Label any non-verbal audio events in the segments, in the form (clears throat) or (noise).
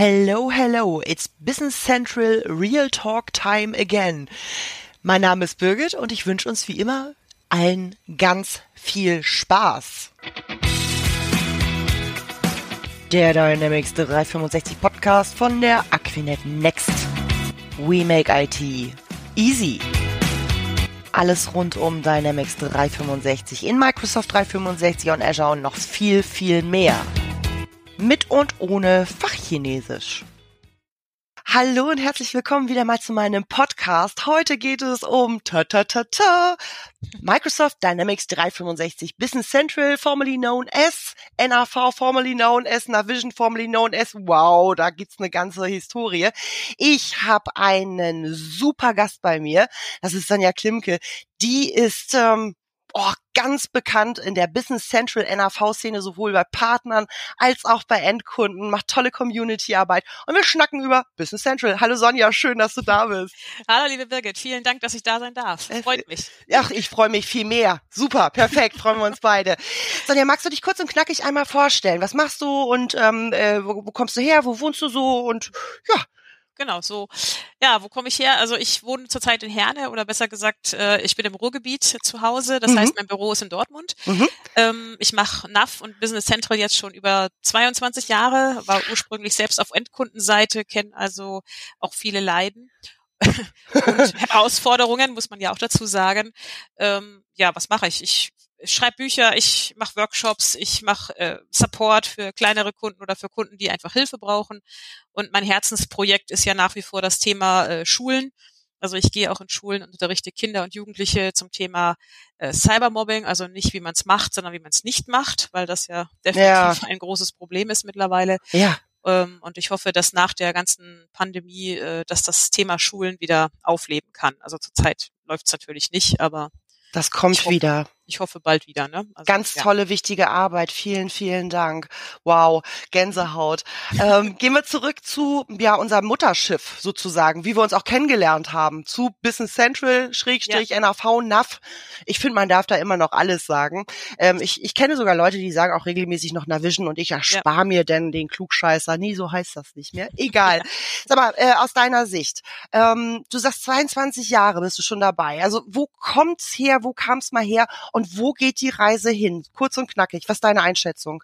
Hello, hello, it's Business Central Real Talk Time again. Mein Name ist Birgit und ich wünsche uns wie immer allen ganz viel Spaß. Der Dynamics 365 Podcast von der Aquinet Next. We make IT easy. Alles rund um Dynamics 365 in Microsoft 365 und Azure und noch viel, viel mehr mit und ohne Fachchinesisch. Hallo und herzlich willkommen wieder mal zu meinem Podcast. Heute geht es um ta ta ta ta Microsoft Dynamics 365 Business Central, formerly known as NAV, formerly known as Navision, formerly known as Wow, da gibt's eine ganze Historie. Ich habe einen super Gast bei mir. Das ist Sonja Klimke. Die ist ähm, oh, ganz bekannt in der Business Central NAV-Szene, sowohl bei Partnern als auch bei Endkunden, macht tolle Community-Arbeit und wir schnacken über Business Central. Hallo Sonja, schön, dass du da bist. Hallo liebe Birgit, vielen Dank, dass ich da sein darf. Äh, freut mich. Ach, ich freue mich viel mehr. Super, perfekt, freuen wir uns beide. Sonja, magst du dich kurz und knackig einmal vorstellen? Was machst du und ähm, äh, wo, wo kommst du her? Wo wohnst du so? Und ja, genau, so. Ja, wo komme ich her? Also ich wohne zurzeit in Herne oder besser gesagt, äh, ich bin im Ruhrgebiet zu Hause. Das mhm. heißt, mein Büro ist in Dortmund. Mhm. Ähm, ich mache NAV und Business Central jetzt schon über 22 Jahre, war ursprünglich selbst auf Endkundenseite, kenne also auch viele Leiden. (laughs) und (laughs) Herausforderungen, muss man ja auch dazu sagen. Ähm, ja, was mache ich? Ich schreibe Bücher, ich mache Workshops, ich mache äh, Support für kleinere Kunden oder für Kunden, die einfach Hilfe brauchen. Und mein Herzensprojekt ist ja nach wie vor das Thema äh, Schulen. Also ich gehe auch in Schulen und unterrichte Kinder und Jugendliche zum äh, Cybermobbing, also nicht wie man es macht, sondern wie man es nicht macht, weil das ja definitiv ja. ein großes Problem ist mittlerweile. Ja. Ähm, und ich hoffe, dass nach der ganzen Pandemie, äh, dass das Thema Schulen wieder aufleben kann. Also zurzeit läuft es natürlich nicht, aber das kommt wieder ich hoffe bald wieder. Ne? Also, Ganz ja. tolle, wichtige Arbeit. Vielen, vielen Dank. Wow, Gänsehaut. ähm, gehen wir zurück zu ja unserem Mutterschiff sozusagen, wie wir uns auch kennengelernt haben, zu Business Central, Schrägstrich, ja. NAV, NAV. Ich finde, man darf da immer noch alles sagen. Ähm, ich, ich kenne sogar Leute, die sagen auch regelmäßig noch Navision und ich erspare ja. mir denn den Klugscheißer. Nie, so heißt das nicht mehr. (laughs) Egal. Sag mal, äh, aus deiner Sicht, ähm, du sagst 22 Jahre bist du schon dabei. Also wo kommt's her, wo kam's mal her? und wo geht die Reise hin? Kurz und knackig, was ist deine Einschätzung?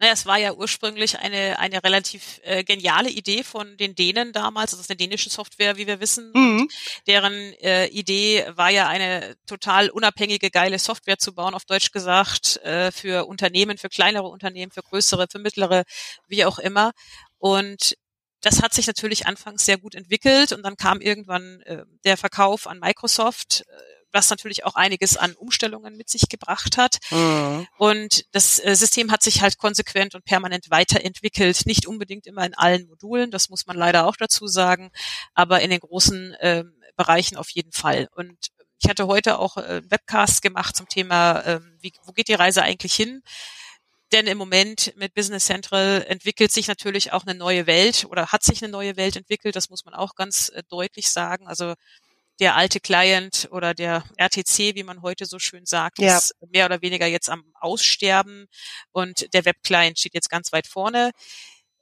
Naja, es war ja ursprünglich eine, eine relativ äh, geniale Idee von den Dänen damals. Das ist eine dänische Software, wie wir wissen. Mhm. Deren äh, Idee war ja eine total unabhängige, geile Software zu bauen, auf Deutsch gesagt, äh, für Unternehmen, für kleinere Unternehmen, für größere, für mittlere, wie auch immer. Und das hat sich natürlich anfangs sehr gut entwickelt und dann kam irgendwann äh, der Verkauf an Microsoft. Äh, was natürlich auch einiges an Umstellungen mit sich gebracht hat. Mhm. Und das äh, System hat sich halt konsequent und permanent weiterentwickelt. Nicht unbedingt immer in allen Modulen, das muss man leider auch dazu sagen, aber in den großen äh, Bereichen auf jeden Fall. Und ich hatte heute auch äh, Webcasts gemacht zum Thema, äh, wie, wo geht die Reise eigentlich hin? Denn im Moment mit Business Central entwickelt sich natürlich auch eine neue Welt oder hat sich eine neue Welt entwickelt. Das muss man auch ganz äh, deutlich sagen. Also der alte Client oder der RTC, wie man heute so schön sagt, ja. ist mehr oder weniger jetzt am Aussterben und der Web-Client steht jetzt ganz weit vorne.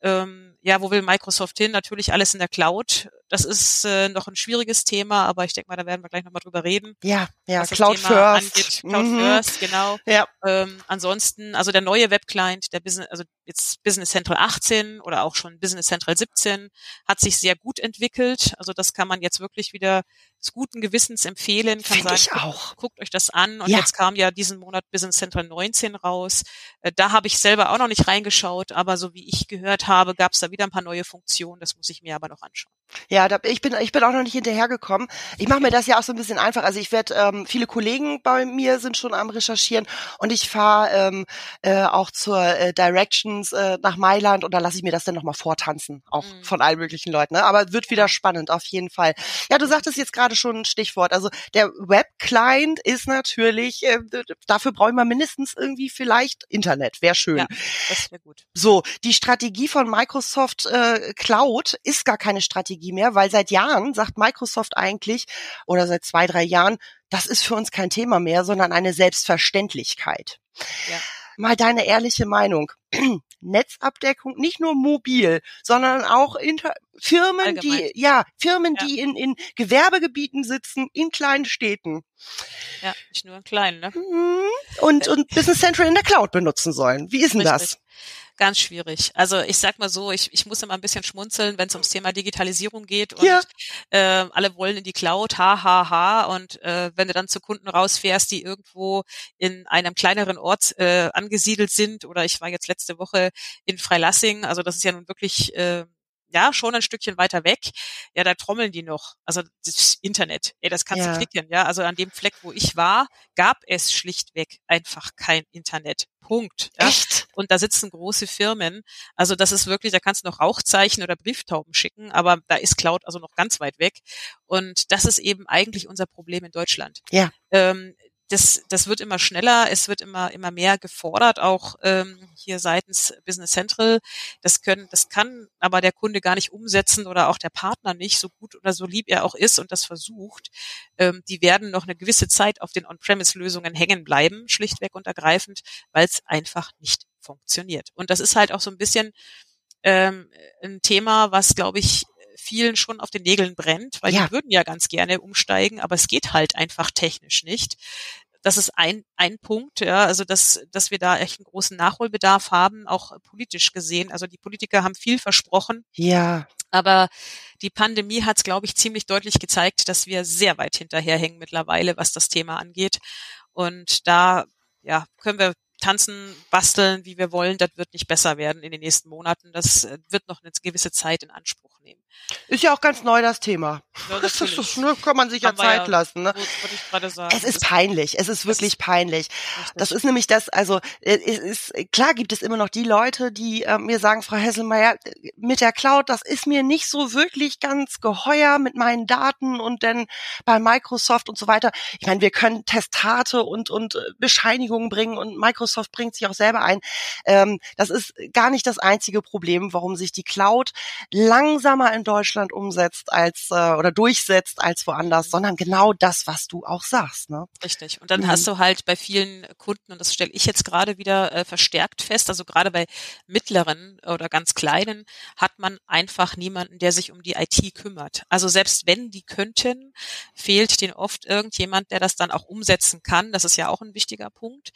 Ähm, ja, wo will Microsoft hin? Natürlich alles in der Cloud. Das ist äh, noch ein schwieriges Thema, aber ich denke mal, da werden wir gleich nochmal drüber reden. Ja, ja, Cloud First. Angeht. Cloud mhm. First, genau. Ja. Ähm, ansonsten, also der neue Web-Client, der Business, also jetzt Business Central 18 oder auch schon Business Central 17, hat sich sehr gut entwickelt. Also das kann man jetzt wirklich wieder des guten Gewissens empfehlen, kann Find sagen, ich auch. Guckt, guckt euch das an. Und ja. jetzt kam ja diesen Monat Business Central 19 raus. Äh, da habe ich selber auch noch nicht reingeschaut, aber so wie ich gehört habe, gab es da wieder ein paar neue Funktionen. Das muss ich mir aber noch anschauen. Ja, da, ich bin ich bin auch noch nicht hinterhergekommen. Ich mache mir das ja auch so ein bisschen einfach. Also ich werde ähm, viele Kollegen bei mir sind schon am recherchieren und ich fahre ähm, äh, auch zur äh, Directions äh, nach Mailand und da lasse ich mir das dann nochmal vortanzen, auch mhm. von allen möglichen Leuten. Ne? Aber wird wieder spannend auf jeden Fall. Ja, du sagtest jetzt gerade schon ein Stichwort. Also der Web-Client ist natürlich, äh, dafür brauchen wir mindestens irgendwie vielleicht Internet. Wäre schön. Ja, das wäre gut. So, die Strategie von Microsoft äh, Cloud ist gar keine Strategie Strategie mehr, weil seit Jahren sagt Microsoft eigentlich oder seit zwei, drei Jahren, das ist für uns kein Thema mehr, sondern eine Selbstverständlichkeit. Ja. mal deine ehrliche Meinung. (clears throat) Netzabdeckung, nicht nur mobil, sondern auch inter Firmen, Allgemein. die, ja, Firmen, ja. die in, in Gewerbegebieten sitzen, in kleinen Städten. Ja, nicht nur in kleinen, ne? Mhm. Und, äh. und Business Central in der Cloud benutzen sollen. Wie ist denn Richtig. das? Ganz schwierig. Also ich sag mal so, ich, ich muss immer ein bisschen schmunzeln, wenn es ums Thema Digitalisierung geht und ja. äh, alle wollen in die Cloud, ha, ha, ha. Und äh, wenn du dann zu Kunden rausfährst, die irgendwo in einem kleineren Ort äh, angesiedelt sind, oder ich war jetzt letzte Woche in Freilassing, also das ist ja nun wirklich äh, ja, schon ein Stückchen weiter weg, ja, da trommeln die noch. Also das Internet, ey, das kannst ja. du klicken, ja. Also an dem Fleck, wo ich war, gab es schlichtweg einfach kein Internet. Punkt. Ja? Echt? Und da sitzen große Firmen. Also das ist wirklich, da kannst du noch Rauchzeichen oder Brieftauben schicken, aber da ist Cloud also noch ganz weit weg. Und das ist eben eigentlich unser Problem in Deutschland. Ja. Ähm, das, das wird immer schneller, es wird immer, immer mehr gefordert, auch ähm, hier seitens Business Central. Das können, das kann aber der Kunde gar nicht umsetzen oder auch der Partner nicht, so gut oder so lieb er auch ist und das versucht. Ähm, die werden noch eine gewisse Zeit auf den On-Premise-Lösungen hängen bleiben, schlichtweg und ergreifend, weil es einfach nicht funktioniert. Und das ist halt auch so ein bisschen ähm, ein Thema, was, glaube ich, vielen schon auf den Nägeln brennt, weil ja. die würden ja ganz gerne umsteigen, aber es geht halt einfach technisch nicht. Das ist ein, ein Punkt, ja, also dass, dass wir da echt einen großen Nachholbedarf haben, auch politisch gesehen. Also die Politiker haben viel versprochen. Ja. Aber die Pandemie hat es, glaube ich, ziemlich deutlich gezeigt, dass wir sehr weit hinterherhängen mittlerweile, was das Thema angeht. Und da ja, können wir tanzen, basteln, wie wir wollen, das wird nicht besser werden in den nächsten Monaten. Das äh, wird noch eine gewisse Zeit in Anspruch nehmen. Ist ja auch ganz neu das Thema. Ja, das ist, ne, kann man sich ja Zeit ja, lassen. Ne? Sagen, es ist peinlich. Es ist wirklich ist peinlich. Das ist nämlich das, also äh, es ist, klar gibt es immer noch die Leute, die äh, mir sagen, Frau Hesselmeier, mit der Cloud, das ist mir nicht so wirklich ganz geheuer mit meinen Daten und dann bei Microsoft und so weiter. Ich meine, wir können Testate und, und äh, Bescheinigungen bringen und Microsoft bringt sich auch selber ein. Ähm, das ist gar nicht das einzige Problem, warum sich die Cloud langsamer in Deutschland umsetzt als äh, oder durchsetzt als woanders, sondern genau das, was du auch sagst. Ne? Richtig. Und dann mhm. hast du halt bei vielen Kunden, und das stelle ich jetzt gerade wieder äh, verstärkt fest, also gerade bei mittleren oder ganz kleinen, hat man einfach niemanden, der sich um die IT kümmert. Also selbst wenn die könnten, fehlt denen oft irgendjemand, der das dann auch umsetzen kann. Das ist ja auch ein wichtiger Punkt.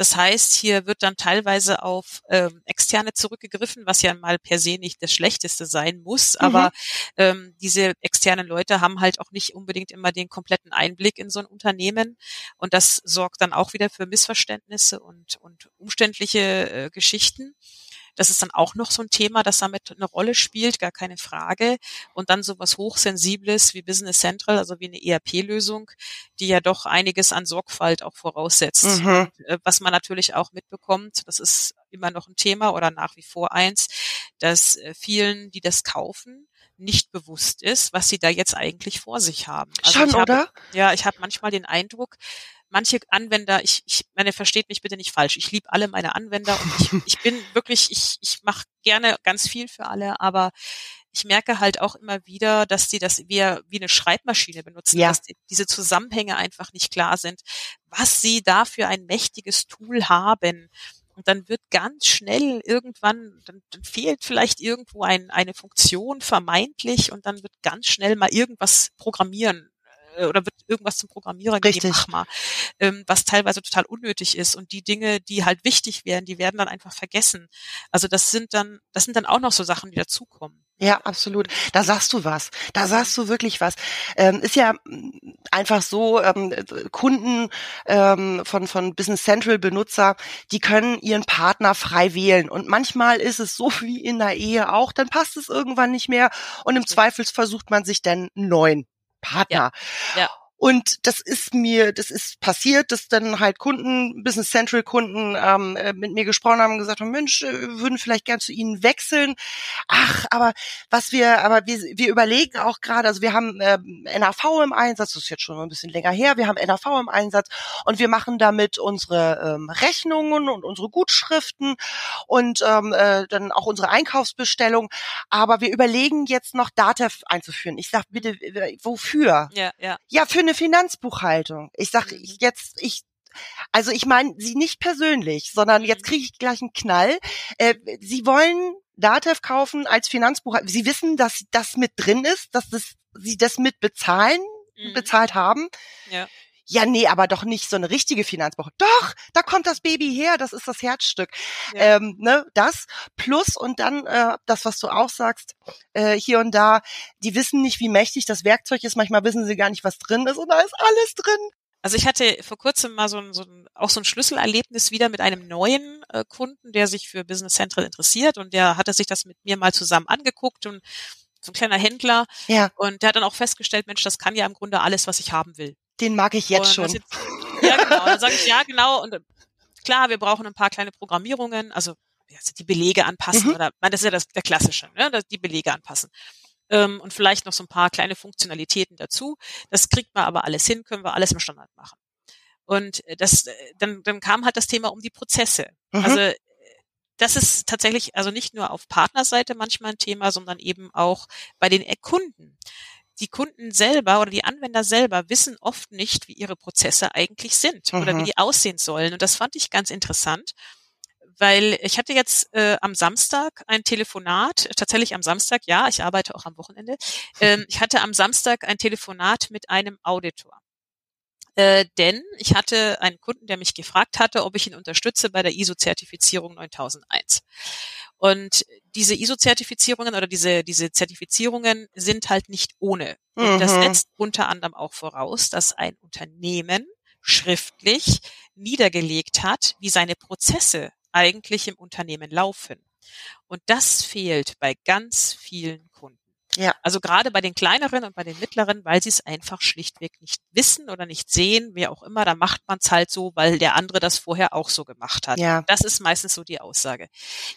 Das heißt, hier wird dann teilweise auf ähm, externe zurückgegriffen, was ja mal per se nicht das Schlechteste sein muss. Mhm. Aber ähm, diese externen Leute haben halt auch nicht unbedingt immer den kompletten Einblick in so ein Unternehmen. Und das sorgt dann auch wieder für Missverständnisse und, und umständliche äh, Geschichten. Das ist dann auch noch so ein Thema, das damit eine Rolle spielt, gar keine Frage. Und dann sowas Hochsensibles wie Business Central, also wie eine ERP-Lösung, die ja doch einiges an Sorgfalt auch voraussetzt. Mhm. Äh, was man natürlich auch mitbekommt, das ist immer noch ein Thema oder nach wie vor eins, dass äh, vielen, die das kaufen, nicht bewusst ist, was sie da jetzt eigentlich vor sich haben. Also Schon, habe, oder? Ja, ich habe manchmal den Eindruck, manche Anwender, ich, ich meine, versteht mich bitte nicht falsch. Ich liebe alle meine Anwender und ich, (laughs) ich bin wirklich, ich, ich mache gerne ganz viel für alle, aber ich merke halt auch immer wieder, dass die das wie, wie eine Schreibmaschine benutzen, ja. dass die, diese Zusammenhänge einfach nicht klar sind, was sie da für ein mächtiges Tool haben. Und dann wird ganz schnell irgendwann, dann, dann fehlt vielleicht irgendwo ein, eine Funktion vermeintlich und dann wird ganz schnell mal irgendwas programmieren oder wird irgendwas zum Programmierer Richtig. gegeben, mach mal, ähm, was teilweise total unnötig ist und die Dinge, die halt wichtig wären, die werden dann einfach vergessen. Also das sind dann, das sind dann auch noch so Sachen, die dazukommen. Ja, absolut. Da sagst du was. Da sagst du wirklich was. Ähm, ist ja mm, einfach so, ähm, Kunden ähm, von, von Business Central Benutzer, die können ihren Partner frei wählen. Und manchmal ist es so (laughs) wie in der Ehe auch, dann passt es irgendwann nicht mehr und im Zweifel versucht man sich dann einen neuen Partner. Ja. ja. Und das ist mir, das ist passiert, dass dann halt Kunden, Business Central Kunden ähm, äh, mit mir gesprochen haben und gesagt haben, Mensch, äh, wir würden vielleicht gern zu Ihnen wechseln. Ach, aber was wir, aber wir, wir überlegen auch gerade, also wir haben äh, NAV im Einsatz, das ist jetzt schon ein bisschen länger her, wir haben NAV im Einsatz und wir machen damit unsere ähm, Rechnungen und unsere Gutschriften und ähm, äh, dann auch unsere Einkaufsbestellung. Aber wir überlegen jetzt noch Datev einzuführen. Ich sag bitte, wofür? Ja, ja. Ja, für eine Finanzbuchhaltung. Ich sag mhm. jetzt, ich also ich meine sie nicht persönlich, sondern jetzt mhm. kriege ich gleich einen Knall. Äh, sie wollen Datev kaufen als Finanzbuchhalter. Sie wissen, dass das mit drin ist, dass das, sie das mit bezahlen, mhm. bezahlt haben. Ja. Ja, nee, aber doch nicht so eine richtige Finanzbuch. Doch, da kommt das Baby her, das ist das Herzstück. Ja. Ähm, ne, das plus und dann äh, das, was du auch sagst, äh, hier und da, die wissen nicht, wie mächtig das Werkzeug ist. Manchmal wissen sie gar nicht, was drin ist und da ist alles drin. Also ich hatte vor kurzem mal so ein, so ein auch so ein Schlüsselerlebnis wieder mit einem neuen äh, Kunden, der sich für Business Central interessiert und der hatte sich das mit mir mal zusammen angeguckt und so ein kleiner Händler. Ja. Und der hat dann auch festgestellt, Mensch, das kann ja im Grunde alles, was ich haben will. Den mag ich jetzt schon. Jetzt, ja, genau. Dann sage ich, ja, genau. Und äh, klar, wir brauchen ein paar kleine Programmierungen, also die Belege anpassen mhm. oder, das ist ja das, der klassische, ne? die Belege anpassen. Ähm, und vielleicht noch so ein paar kleine Funktionalitäten dazu. Das kriegt man aber alles hin, können wir alles im Standard machen. Und äh, das, äh, dann, dann kam halt das Thema um die Prozesse. Mhm. Also das ist tatsächlich also nicht nur auf Partnerseite manchmal ein Thema, sondern eben auch bei den Kunden die Kunden selber oder die Anwender selber wissen oft nicht, wie ihre Prozesse eigentlich sind mhm. oder wie mhm. die aussehen sollen. Und das fand ich ganz interessant, weil ich hatte jetzt äh, am Samstag ein Telefonat, tatsächlich am Samstag, ja, ich arbeite auch am Wochenende. Ähm, (laughs) ich hatte am Samstag ein Telefonat mit einem Auditor. Äh, denn ich hatte einen Kunden, der mich gefragt hatte, ob ich ihn unterstütze bei der ISO-Zertifizierung 9001. Und diese ISO-Zertifizierungen oder diese, diese Zertifizierungen sind halt nicht ohne. Und mhm. das setzt unter anderem auch voraus, dass ein Unternehmen schriftlich niedergelegt hat, wie seine Prozesse eigentlich im Unternehmen laufen. Und das fehlt bei ganz vielen Kunden. Ja. Also gerade bei den kleineren und bei den mittleren, weil sie es einfach schlichtweg nicht wissen oder nicht sehen, wer auch immer, da macht man es halt so, weil der andere das vorher auch so gemacht hat. Ja. Das ist meistens so die Aussage.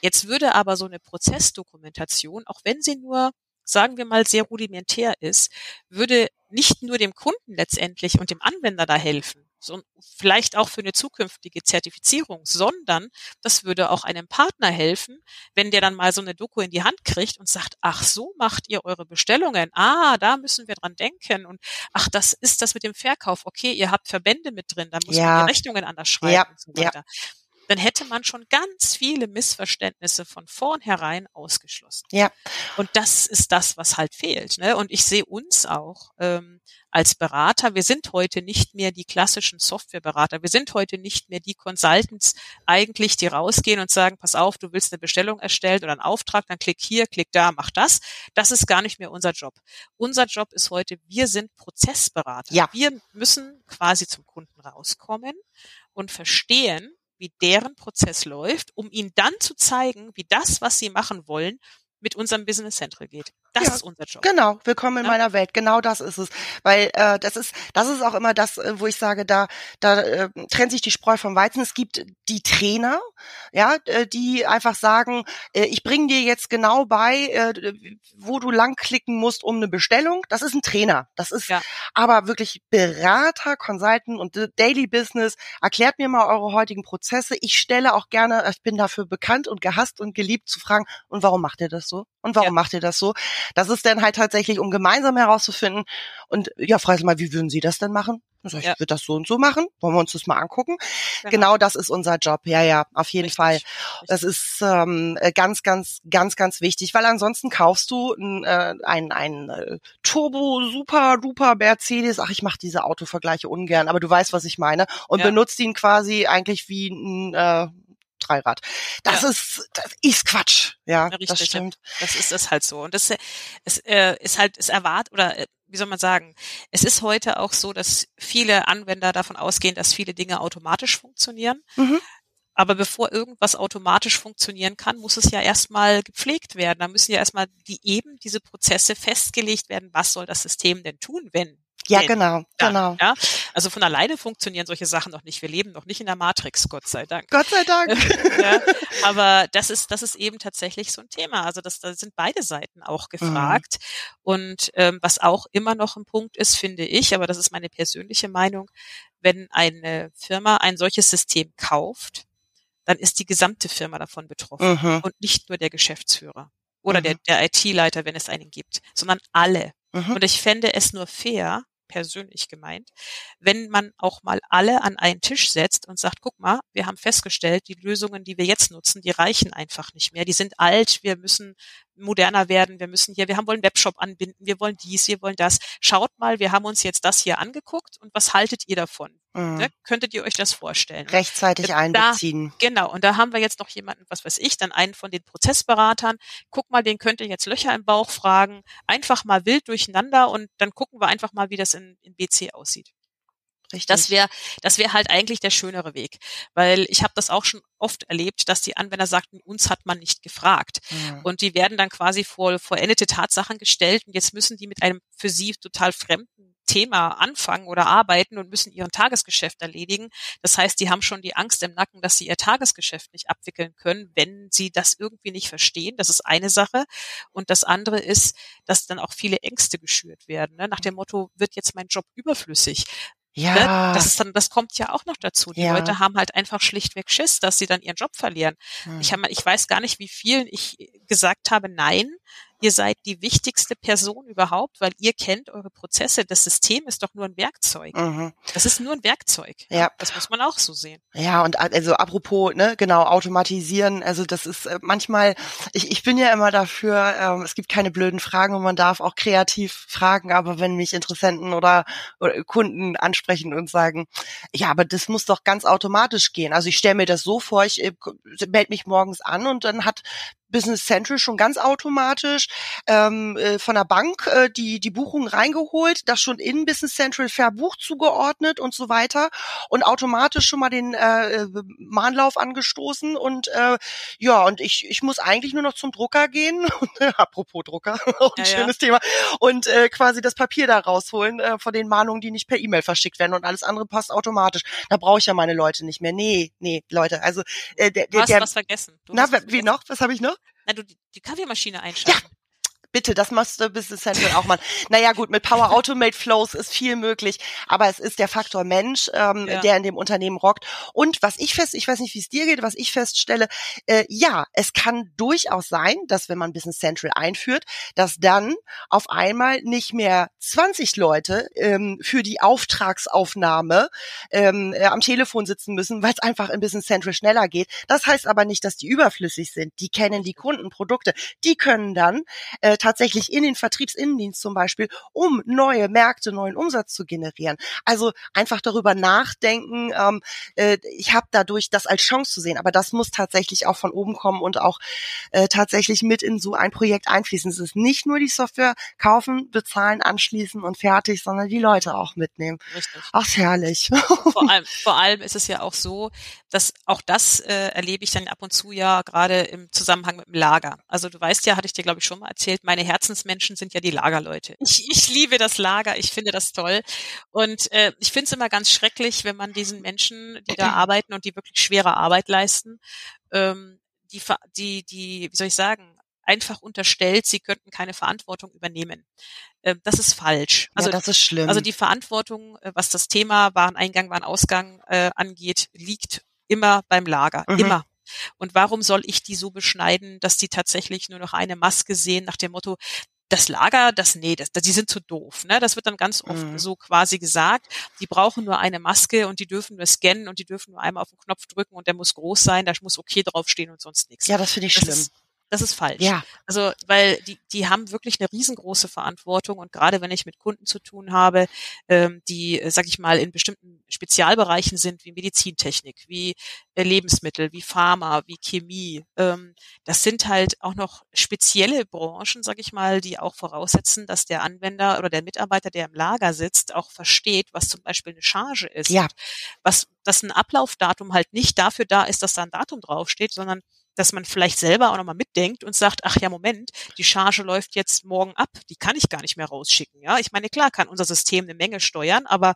Jetzt würde aber so eine Prozessdokumentation, auch wenn sie nur sagen wir mal, sehr rudimentär ist, würde nicht nur dem Kunden letztendlich und dem Anwender da helfen, so, vielleicht auch für eine zukünftige Zertifizierung, sondern das würde auch einem Partner helfen, wenn der dann mal so eine Doku in die Hand kriegt und sagt, ach, so macht ihr eure Bestellungen. Ah, da müssen wir dran denken. Und ach, das ist das mit dem Verkauf. Okay, ihr habt Verbände mit drin, da muss ja. man die Rechnungen anders schreiben ja. und so weiter. Ja dann hätte man schon ganz viele Missverständnisse von vornherein ausgeschlossen. Ja. Und das ist das, was halt fehlt. Ne? Und ich sehe uns auch ähm, als Berater, wir sind heute nicht mehr die klassischen Softwareberater, wir sind heute nicht mehr die Consultants eigentlich, die rausgehen und sagen, pass auf, du willst eine Bestellung erstellen oder einen Auftrag, dann klick hier, klick da, mach das. Das ist gar nicht mehr unser Job. Unser Job ist heute, wir sind Prozessberater. Ja. Wir müssen quasi zum Kunden rauskommen und verstehen, wie deren Prozess läuft, um ihnen dann zu zeigen, wie das, was sie machen wollen, mit unserem Business Central geht. Das ja, ist unser Job. Genau, willkommen in ja? meiner Welt. Genau das ist es, weil äh, das ist das ist auch immer das, äh, wo ich sage, da da äh, trennt sich die Spreu vom Weizen. Es gibt die Trainer, ja, äh, die einfach sagen, äh, ich bringe dir jetzt genau bei, äh, wo du langklicken musst um eine Bestellung. Das ist ein Trainer. Das ist ja. aber wirklich Berater, Consultant und Daily Business. Erklärt mir mal eure heutigen Prozesse. Ich stelle auch gerne, ich bin dafür bekannt und gehasst und geliebt zu fragen, und warum macht ihr das so? Und warum ja. macht ihr das so? Das ist dann halt tatsächlich, um gemeinsam herauszufinden. Und ja, frag mal, wie würden Sie das denn machen? Also ich ja. würde das so und so machen. Wollen wir uns das mal angucken? Genau, genau das ist unser Job. Ja, ja, auf jeden Richtig. Fall. Das ist ähm, ganz, ganz, ganz, ganz wichtig, weil ansonsten kaufst du äh, ein, ein äh, Turbo Super Duper Mercedes. Ach, ich mache diese Autovergleiche ungern, aber du weißt, was ich meine. Und ja. benutzt ihn quasi eigentlich wie ein äh, Dreirad. Das ja. ist das ist Quatsch. Ja, ja das stimmt. Das ist es halt so. Und das es, äh, ist halt, es erwartet oder äh, wie soll man sagen, es ist heute auch so, dass viele Anwender davon ausgehen, dass viele Dinge automatisch funktionieren. Mhm. Aber bevor irgendwas automatisch funktionieren kann, muss es ja erstmal gepflegt werden. Da müssen ja erstmal die eben diese Prozesse festgelegt werden. Was soll das System denn tun, wenn ja, genau, dann, genau. Ja? Also von alleine funktionieren solche Sachen noch nicht. Wir leben noch nicht in der Matrix, Gott sei Dank. Gott sei Dank. (laughs) ja, aber das ist, das ist eben tatsächlich so ein Thema. Also das, da sind beide Seiten auch mhm. gefragt. Mhm. Und ähm, was auch immer noch ein Punkt ist, finde ich, aber das ist meine persönliche Meinung, wenn eine Firma ein solches System kauft, dann ist die gesamte Firma davon betroffen mhm. und nicht nur der Geschäftsführer oder mhm. der, der IT-Leiter, wenn es einen gibt, sondern alle. Mhm. Und ich fände es nur fair, persönlich gemeint, wenn man auch mal alle an einen Tisch setzt und sagt, guck mal, wir haben festgestellt, die Lösungen, die wir jetzt nutzen, die reichen einfach nicht mehr. Die sind alt, wir müssen moderner werden, wir müssen hier, wir haben wollen Webshop anbinden, wir wollen dies, wir wollen das. Schaut mal, wir haben uns jetzt das hier angeguckt und was haltet ihr davon? Mhm. Ne? Könntet ihr euch das vorstellen? Rechtzeitig da, einbeziehen. Genau, und da haben wir jetzt noch jemanden, was weiß ich, dann einen von den Prozessberatern. Guck mal, den könnt ihr jetzt Löcher im Bauch fragen. Einfach mal wild durcheinander und dann gucken wir einfach mal, wie das in, in BC aussieht. Richtig. Das wäre das wäre halt eigentlich der schönere Weg, weil ich habe das auch schon oft erlebt, dass die Anwender sagten, uns hat man nicht gefragt ja. und die werden dann quasi vor vollendete Tatsachen gestellt und jetzt müssen die mit einem für sie total fremden Thema anfangen oder arbeiten und müssen ihren Tagesgeschäft erledigen. Das heißt, die haben schon die Angst im Nacken, dass sie ihr Tagesgeschäft nicht abwickeln können, wenn sie das irgendwie nicht verstehen. Das ist eine Sache. Und das andere ist, dass dann auch viele Ängste geschürt werden. Ne? Nach dem Motto, wird jetzt mein Job überflüssig? Ja. Ne? Das ist dann, das kommt ja auch noch dazu. Die ja. Leute haben halt einfach schlichtweg Schiss, dass sie dann ihren Job verlieren. Hm. Ich habe, ich weiß gar nicht, wie vielen ich gesagt habe, nein, ihr seid die wichtigste Person überhaupt, weil ihr kennt eure Prozesse. Das System ist doch nur ein Werkzeug. Mhm. Das ist nur ein Werkzeug. Ja. Das muss man auch so sehen. Ja, und also apropos, ne, genau, automatisieren, also das ist äh, manchmal, ich, ich bin ja immer dafür, ähm, es gibt keine blöden Fragen und man darf auch kreativ fragen, aber wenn mich Interessenten oder, oder Kunden ansprechen und sagen, ja, aber das muss doch ganz automatisch gehen. Also ich stelle mir das so vor, ich äh, melde mich morgens an und dann hat Business Central schon ganz automatisch ähm, äh, von der Bank äh, die die Buchung reingeholt, das schon in Business Central verbucht zugeordnet und so weiter und automatisch schon mal den äh, Mahnlauf angestoßen und äh, ja und ich ich muss eigentlich nur noch zum Drucker gehen (laughs) apropos Drucker (laughs) auch ein ja, schönes ja. Thema und äh, quasi das Papier da rausholen äh, von den Mahnungen, die nicht per E-Mail verschickt werden und alles andere passt automatisch. Da brauche ich ja meine Leute nicht mehr. Nee, nee, Leute, also äh, der, der, du hast der, was vergessen. Du na, wie vergessen. noch? Was habe ich noch? Na, du die, Kaffeemaschine einschalten. Ja, bitte, das musste Business Central auch mal. Naja gut, mit Power Automate Flows ist viel möglich, aber es ist der Faktor Mensch, ähm, ja. der in dem Unternehmen rockt. Und was ich fest, ich weiß nicht, wie es dir geht, was ich feststelle, äh, ja, es kann durchaus sein, dass wenn man Business Central einführt, dass dann auf einmal nicht mehr 20 Leute ähm, für die Auftragsaufnahme ähm, äh, am Telefon sitzen müssen, weil es einfach in Business Central schneller geht. Das heißt aber nicht, dass die überflüssig sind. Die kennen die Kundenprodukte. Die können dann äh, tatsächlich in den Vertriebsinnendienst zum Beispiel, um neue Märkte, neuen Umsatz zu generieren. Also einfach darüber nachdenken, ähm, äh, ich habe dadurch das als Chance zu sehen, aber das muss tatsächlich auch von oben kommen und auch äh, tatsächlich mit in so ein Projekt einfließen. Es ist nicht nur die Software kaufen, bezahlen, anschließen und fertig, sondern die Leute auch mitnehmen. Richtig. Ach, herrlich. Vor allem, (laughs) vor allem ist es ja auch so, dass auch das äh, erlebe ich dann ab und zu ja gerade im Zusammenhang mit dem Lager. Also du weißt ja, hatte ich dir glaube ich schon mal erzählt, meine Herzensmenschen sind ja die Lagerleute. Ich, ich liebe das Lager, ich finde das toll. Und äh, ich finde es immer ganz schrecklich, wenn man diesen Menschen, die da arbeiten und die wirklich schwere Arbeit leisten, ähm, die, die, die, wie soll ich sagen, einfach unterstellt, sie könnten keine Verantwortung übernehmen. Äh, das ist falsch. Also ja, das ist schlimm. Also die Verantwortung, äh, was das Thema Wareneingang, Warenausgang äh, angeht, liegt immer beim Lager. Mhm. Immer. Und warum soll ich die so beschneiden, dass die tatsächlich nur noch eine Maske sehen nach dem Motto, das Lager, das, nee, das, die sind zu doof. Ne? Das wird dann ganz oft mhm. so quasi gesagt. Die brauchen nur eine Maske und die dürfen nur scannen und die dürfen nur einmal auf den Knopf drücken und der muss groß sein, da muss okay draufstehen und sonst nichts. Ja, das finde ich das schlimm. Ist, das ist falsch. Ja. Also, weil die, die haben wirklich eine riesengroße Verantwortung und gerade wenn ich mit Kunden zu tun habe, ähm, die, äh, sag ich mal, in bestimmten Spezialbereichen sind, wie Medizintechnik, wie äh, Lebensmittel, wie Pharma, wie Chemie, ähm, das sind halt auch noch spezielle Branchen, sag ich mal, die auch voraussetzen, dass der Anwender oder der Mitarbeiter, der im Lager sitzt, auch versteht, was zum Beispiel eine Charge ist. Ja. Was, dass ein Ablaufdatum halt nicht dafür da ist, dass da ein Datum draufsteht, sondern dass man vielleicht selber auch nochmal mitdenkt und sagt, ach ja, Moment, die Charge läuft jetzt morgen ab, die kann ich gar nicht mehr rausschicken. Ja, ich meine, klar kann unser System eine Menge steuern, aber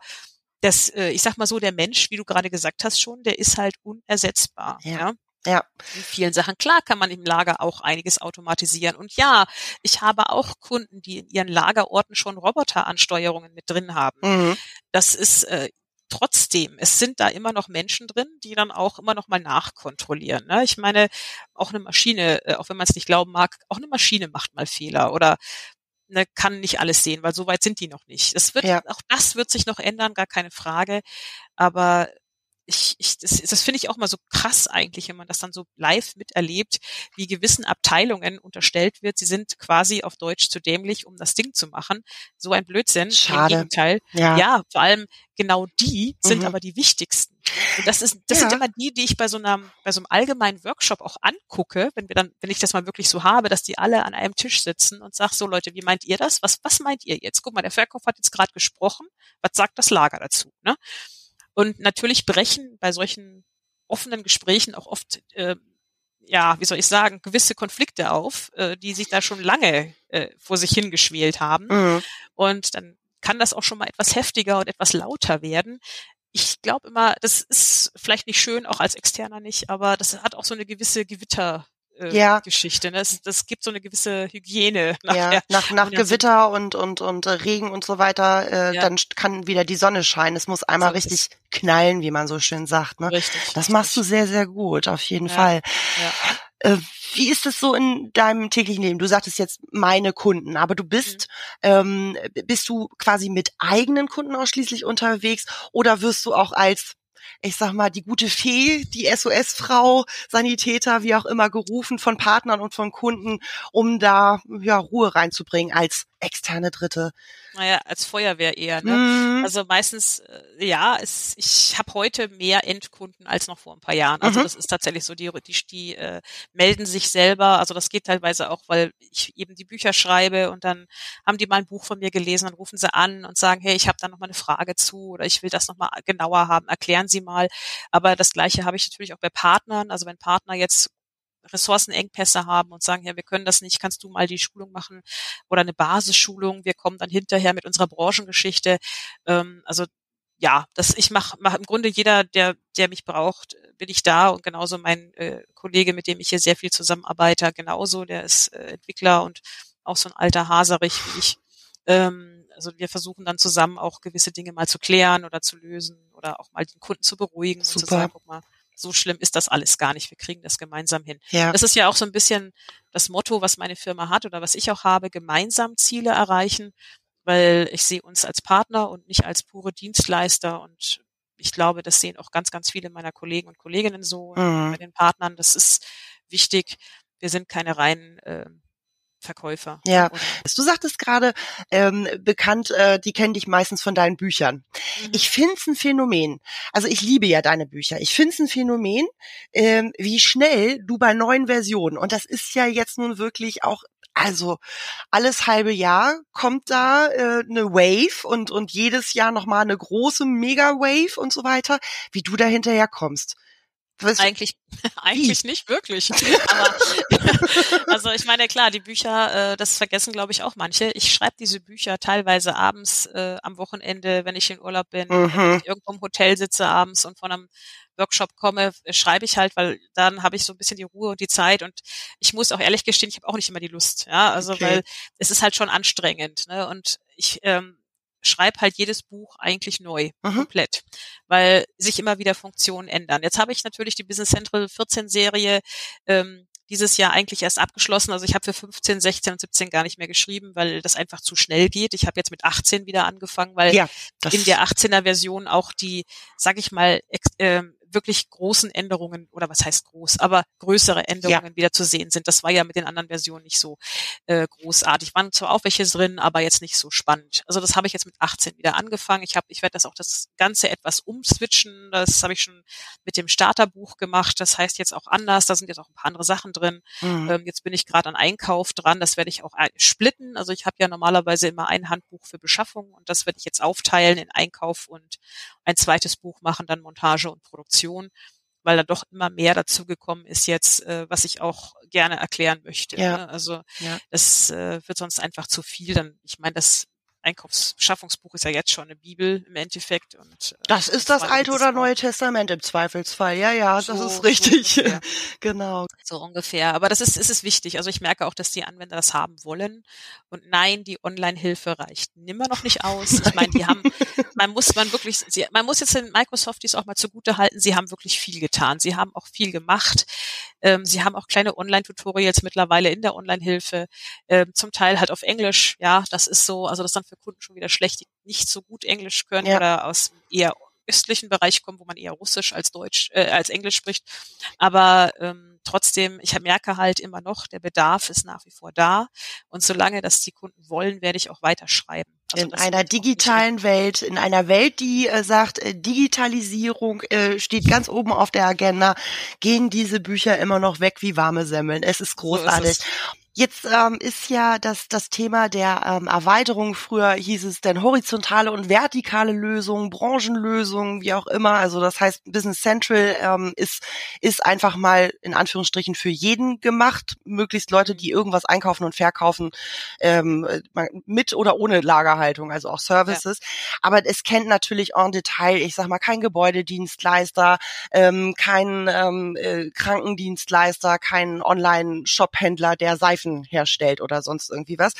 das, äh, ich sag mal so, der Mensch, wie du gerade gesagt hast schon, der ist halt unersetzbar. Ja. ja? Ja. In vielen Sachen. Klar kann man im Lager auch einiges automatisieren. Und ja, ich habe auch Kunden, die in ihren Lagerorten schon Roboteransteuerungen mit drin haben. Mhm. Das ist äh, trotzdem, es sind da immer noch Menschen drin, die dann auch immer noch mal nachkontrollieren. Ne? Ich meine, auch eine Maschine, äh, auch wenn man es nicht glauben mag, auch eine Maschine macht mal Fehler oder ne, kann nicht alles sehen, weil so weit sind die noch nicht. Das wird, ja. auch das wird sich noch ändern, gar keine Frage. Aber ich, ich, das, das finde ich auch mal so krass eigentlich, wenn man das dann so live miterlebt, wie gewissen Abteilungen unterstellt wird, sie sind quasi auf Deutsch zu dämlich, um das Ding zu machen. So ein Blödsinn. Schade. Im Gegenteil. Ja. ja, vor allem genau die sind mhm. aber die wichtigsten. Und das ist, das ja. sind immer die, die ich bei so einem, bei so einem allgemeinen Workshop auch angucke, wenn wir dann, wenn ich das mal wirklich so habe, dass die alle an einem Tisch sitzen und sag so Leute, wie meint ihr das? Was, was meint ihr jetzt? Guck mal, der Verkauf hat jetzt gerade gesprochen. Was sagt das Lager dazu? Ne? Und natürlich brechen bei solchen offenen Gesprächen auch oft, äh, ja, wie soll ich sagen, gewisse Konflikte auf, äh, die sich da schon lange äh, vor sich hingeschwelt haben. Mhm. Und dann kann das auch schon mal etwas heftiger und etwas lauter werden. Ich glaube immer, das ist vielleicht nicht schön, auch als Externer nicht, aber das hat auch so eine gewisse Gewitter, äh, ja. Geschichte. Ne? Das, das gibt so eine gewisse Hygiene. (laughs) Nachher. Ja, nach, nach Gewitter und, und, und äh, Regen und so weiter, äh, ja. dann kann wieder die Sonne scheinen. Es muss einmal so richtig knallen, wie man so schön sagt. Ne? Richtig. Das richtig. machst du sehr, sehr gut, auf jeden ja. Fall. Ja. Äh, wie ist es so in deinem täglichen Leben? Du sagtest jetzt meine Kunden, aber du bist, mhm. ähm, bist du quasi mit eigenen Kunden ausschließlich unterwegs oder wirst du auch als ich sag mal, die gute Fee, die SOS-Frau, Sanitäter, wie auch immer, gerufen von Partnern und von Kunden, um da ja Ruhe reinzubringen als externe Dritte. Naja, als Feuerwehr eher. Ne? Mm. Also meistens, äh, ja, es, ich habe heute mehr Endkunden als noch vor ein paar Jahren. Also mhm. das ist tatsächlich so, die, die, die äh, melden sich selber. Also das geht teilweise auch, weil ich eben die Bücher schreibe und dann haben die mal ein Buch von mir gelesen, dann rufen sie an und sagen, hey, ich habe da noch mal eine Frage zu oder ich will das noch mal genauer haben, erklären Sie mal. Aber das Gleiche habe ich natürlich auch bei Partnern. Also wenn Partner jetzt Ressourcenengpässe haben und sagen, ja, wir können das nicht, kannst du mal die Schulung machen oder eine Basisschulung. Wir kommen dann hinterher mit unserer Branchengeschichte. Ähm, also ja, das ich mache mach im Grunde jeder, der der mich braucht, bin ich da und genauso mein äh, Kollege, mit dem ich hier sehr viel zusammenarbeite, genauso, der ist äh, Entwickler und auch so ein alter Haserich wie ich. Ähm, also wir versuchen dann zusammen auch gewisse Dinge mal zu klären oder zu lösen oder auch mal den Kunden zu beruhigen Super. und zu sagen, guck mal, so schlimm ist das alles gar nicht. Wir kriegen das gemeinsam hin. Ja. Das ist ja auch so ein bisschen das Motto, was meine Firma hat oder was ich auch habe, gemeinsam Ziele erreichen, weil ich sehe uns als Partner und nicht als pure Dienstleister und ich glaube, das sehen auch ganz, ganz viele meiner Kollegen und Kolleginnen so mhm. bei den Partnern. Das ist wichtig. Wir sind keine reinen äh, Verkäufer. Ja, du sagtest gerade, ähm, bekannt, äh, die kennen dich meistens von deinen Büchern. Mhm. Ich finde es ein Phänomen. Also ich liebe ja deine Bücher. Ich finde es ein Phänomen, ähm, wie schnell du bei neuen Versionen, und das ist ja jetzt nun wirklich auch also alles halbe Jahr kommt da äh, eine Wave und und jedes Jahr noch mal eine große Mega Wave und so weiter, wie du da hinterher kommst. Was? Eigentlich, (laughs) eigentlich nicht wirklich. (laughs) Aber, (laughs) also ich meine, klar, die Bücher, äh, das vergessen, glaube ich, auch manche. Ich schreibe diese Bücher teilweise abends äh, am Wochenende, wenn ich in Urlaub bin, mhm. wenn ich irgendwo im Hotel sitze abends und von einem Workshop komme, schreibe ich halt, weil dann habe ich so ein bisschen die Ruhe und die Zeit und ich muss auch ehrlich gestehen, ich habe auch nicht immer die Lust, ja, also okay. weil es ist halt schon anstrengend, ne? Und ich ähm, schreibe halt jedes Buch eigentlich neu, mhm. komplett, weil sich immer wieder Funktionen ändern. Jetzt habe ich natürlich die Business Central 14 Serie ähm, dieses Jahr eigentlich erst abgeschlossen. Also ich habe für 15, 16 und 17 gar nicht mehr geschrieben, weil das einfach zu schnell geht. Ich habe jetzt mit 18 wieder angefangen, weil ja, in der 18er Version auch die, sag ich mal, äh, wirklich großen Änderungen oder was heißt groß, aber größere Änderungen ja. wieder zu sehen sind. Das war ja mit den anderen Versionen nicht so äh, großartig. Waren zwar auch welche drin, aber jetzt nicht so spannend. Also das habe ich jetzt mit 18 wieder angefangen. Ich habe, ich werde das auch das Ganze etwas umswitchen. Das habe ich schon mit dem Starterbuch gemacht. Das heißt jetzt auch anders. Da sind jetzt auch ein paar andere Sachen drin. Mhm. Ähm, jetzt bin ich gerade an Einkauf dran. Das werde ich auch splitten. Also ich habe ja normalerweise immer ein Handbuch für Beschaffung und das werde ich jetzt aufteilen in Einkauf und ein zweites Buch machen, dann Montage und Produktion, weil da doch immer mehr dazugekommen ist jetzt, äh, was ich auch gerne erklären möchte. Ja. Ne? Also ja. das äh, wird sonst einfach zu viel. Dann, ich meine, das Einkaufsbeschaffungsbuch ist ja jetzt schon eine Bibel im Endeffekt. Und, äh, das ist das, das Alte oder Neue Testament im Zweifelsfall. Ja, ja, so, das ist richtig. So (laughs) genau. So ungefähr. Aber das ist, ist es wichtig. Also ich merke auch, dass die Anwender das haben wollen. Und nein, die Online-Hilfe reicht nimmer noch nicht aus. Ich meine, die haben, (laughs) man muss man wirklich, sie, man muss jetzt den Microsofties auch mal zugute halten, sie haben wirklich viel getan. Sie haben auch viel gemacht. Ähm, sie haben auch kleine Online-Tutorials mittlerweile in der Online-Hilfe, ähm, zum Teil halt auf Englisch. Ja, das ist so, also das dann für Kunden schon wieder schlecht, die nicht so gut Englisch können ja. oder aus eher östlichen Bereich kommen, wo man eher Russisch als Deutsch, äh, als Englisch spricht. Aber ähm, trotzdem, ich merke halt immer noch, der Bedarf ist nach wie vor da. Und solange das die Kunden wollen, werde ich auch weiter schreiben. Also in einer digitalen Welt, in einer Welt, die äh, sagt, äh, Digitalisierung äh, steht ganz oben auf der Agenda, gehen diese Bücher immer noch weg wie warme Semmeln. Es ist großartig. So ist es. Jetzt ähm, ist ja das, das Thema der ähm, Erweiterung, früher hieß es denn horizontale und vertikale Lösungen, Branchenlösungen, wie auch immer. Also das heißt, Business Central ähm, ist, ist einfach mal in Anführungsstrichen für jeden gemacht. Möglichst Leute, die irgendwas einkaufen und verkaufen, ähm, mit oder ohne Lagerhaltung, also auch Services. Ja. Aber es kennt natürlich en Detail, ich sag mal, kein Gebäudedienstleister, ähm, kein ähm, äh, Krankendienstleister, kein Online-Shop-Händler, der Seifen Reifen herstellt oder sonst irgendwie was.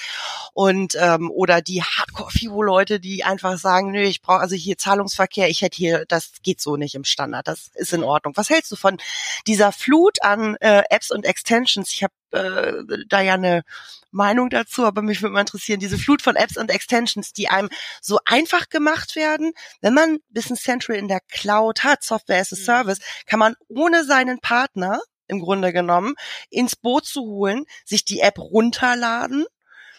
Und ähm, oder die Hardcore-Fibo-Leute, die einfach sagen, nö, ich brauche also hier Zahlungsverkehr, ich hätte hier, das geht so nicht im Standard, das ist in Ordnung. Was hältst du von dieser Flut an äh, Apps und Extensions? Ich habe äh, da ja eine Meinung dazu, aber mich würde mal interessieren, diese Flut von Apps und Extensions, die einem so einfach gemacht werden, wenn man Business Central in der Cloud hat, Software as a mhm. Service, kann man ohne seinen Partner im Grunde genommen, ins Boot zu holen, sich die App runterladen,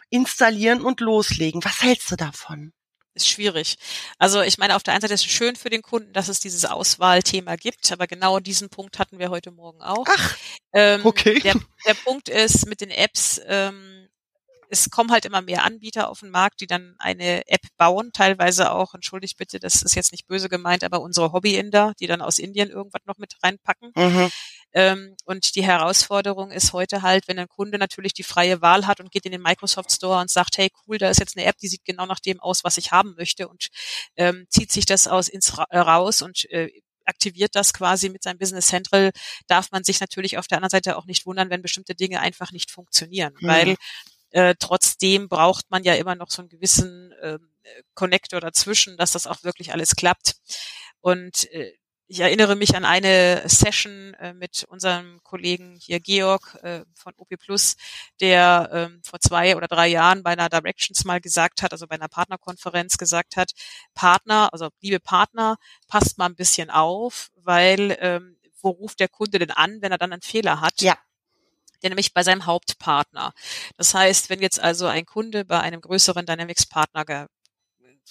installieren und loslegen. Was hältst du davon? ist schwierig. Also ich meine, auf der einen Seite ist es schön für den Kunden, dass es dieses Auswahlthema gibt, aber genau diesen Punkt hatten wir heute Morgen auch. Ach, ähm, okay. Der, der Punkt ist mit den Apps, ähm, es kommen halt immer mehr Anbieter auf den Markt, die dann eine App bauen, teilweise auch, entschuldigt bitte, das ist jetzt nicht böse gemeint, aber unsere Hobby-Inder, die dann aus Indien irgendwas noch mit reinpacken. Mhm. Ähm, und die Herausforderung ist heute halt, wenn ein Kunde natürlich die freie Wahl hat und geht in den Microsoft Store und sagt, hey cool, da ist jetzt eine App, die sieht genau nach dem aus, was ich haben möchte und ähm, zieht sich das aus ins äh, raus und äh, aktiviert das quasi mit seinem Business Central, darf man sich natürlich auf der anderen Seite auch nicht wundern, wenn bestimmte Dinge einfach nicht funktionieren, mhm. weil äh, trotzdem braucht man ja immer noch so einen gewissen äh, Connector dazwischen, dass das auch wirklich alles klappt. Und äh, ich erinnere mich an eine Session äh, mit unserem Kollegen hier Georg äh, von OP Plus, der ähm, vor zwei oder drei Jahren bei einer Directions mal gesagt hat, also bei einer Partnerkonferenz gesagt hat, Partner, also liebe Partner, passt mal ein bisschen auf, weil ähm, wo ruft der Kunde denn an, wenn er dann einen Fehler hat? Ja nämlich bei seinem Hauptpartner. Das heißt, wenn jetzt also ein Kunde bei einem größeren Dynamics-Partner